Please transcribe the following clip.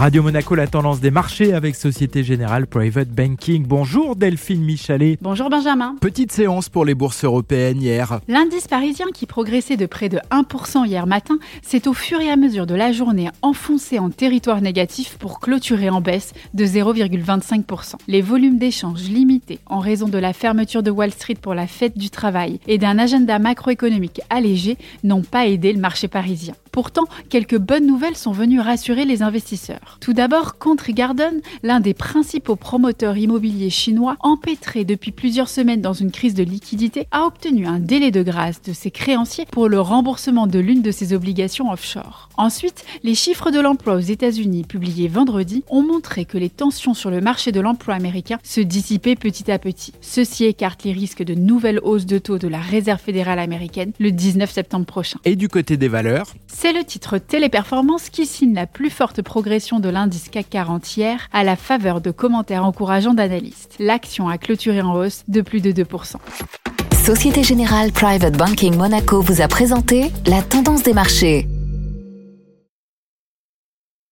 Radio Monaco, la tendance des marchés avec Société Générale Private Banking. Bonjour Delphine Michalet. Bonjour Benjamin. Petite séance pour les bourses européennes hier. L'indice parisien qui progressait de près de 1% hier matin s'est au fur et à mesure de la journée enfoncé en territoire négatif pour clôturer en baisse de 0,25%. Les volumes d'échanges limités en raison de la fermeture de Wall Street pour la fête du travail et d'un agenda macroéconomique allégé n'ont pas aidé le marché parisien. Pourtant, quelques bonnes nouvelles sont venues rassurer les investisseurs. Tout d'abord, Country Garden, l'un des principaux promoteurs immobiliers chinois, empêtré depuis plusieurs semaines dans une crise de liquidité, a obtenu un délai de grâce de ses créanciers pour le remboursement de l'une de ses obligations offshore. Ensuite, les chiffres de l'emploi aux États-Unis publiés vendredi ont montré que les tensions sur le marché de l'emploi américain se dissipaient petit à petit. Ceci écarte les risques de nouvelles hausses de taux de la Réserve fédérale américaine le 19 septembre prochain. Et du côté des valeurs c'est le titre Téléperformance qui signe la plus forte progression de l'indice CAC 40 hier à la faveur de commentaires encourageants d'analystes. L'action a clôturé en hausse de plus de 2%. Société Générale Private Banking Monaco vous a présenté la tendance des marchés.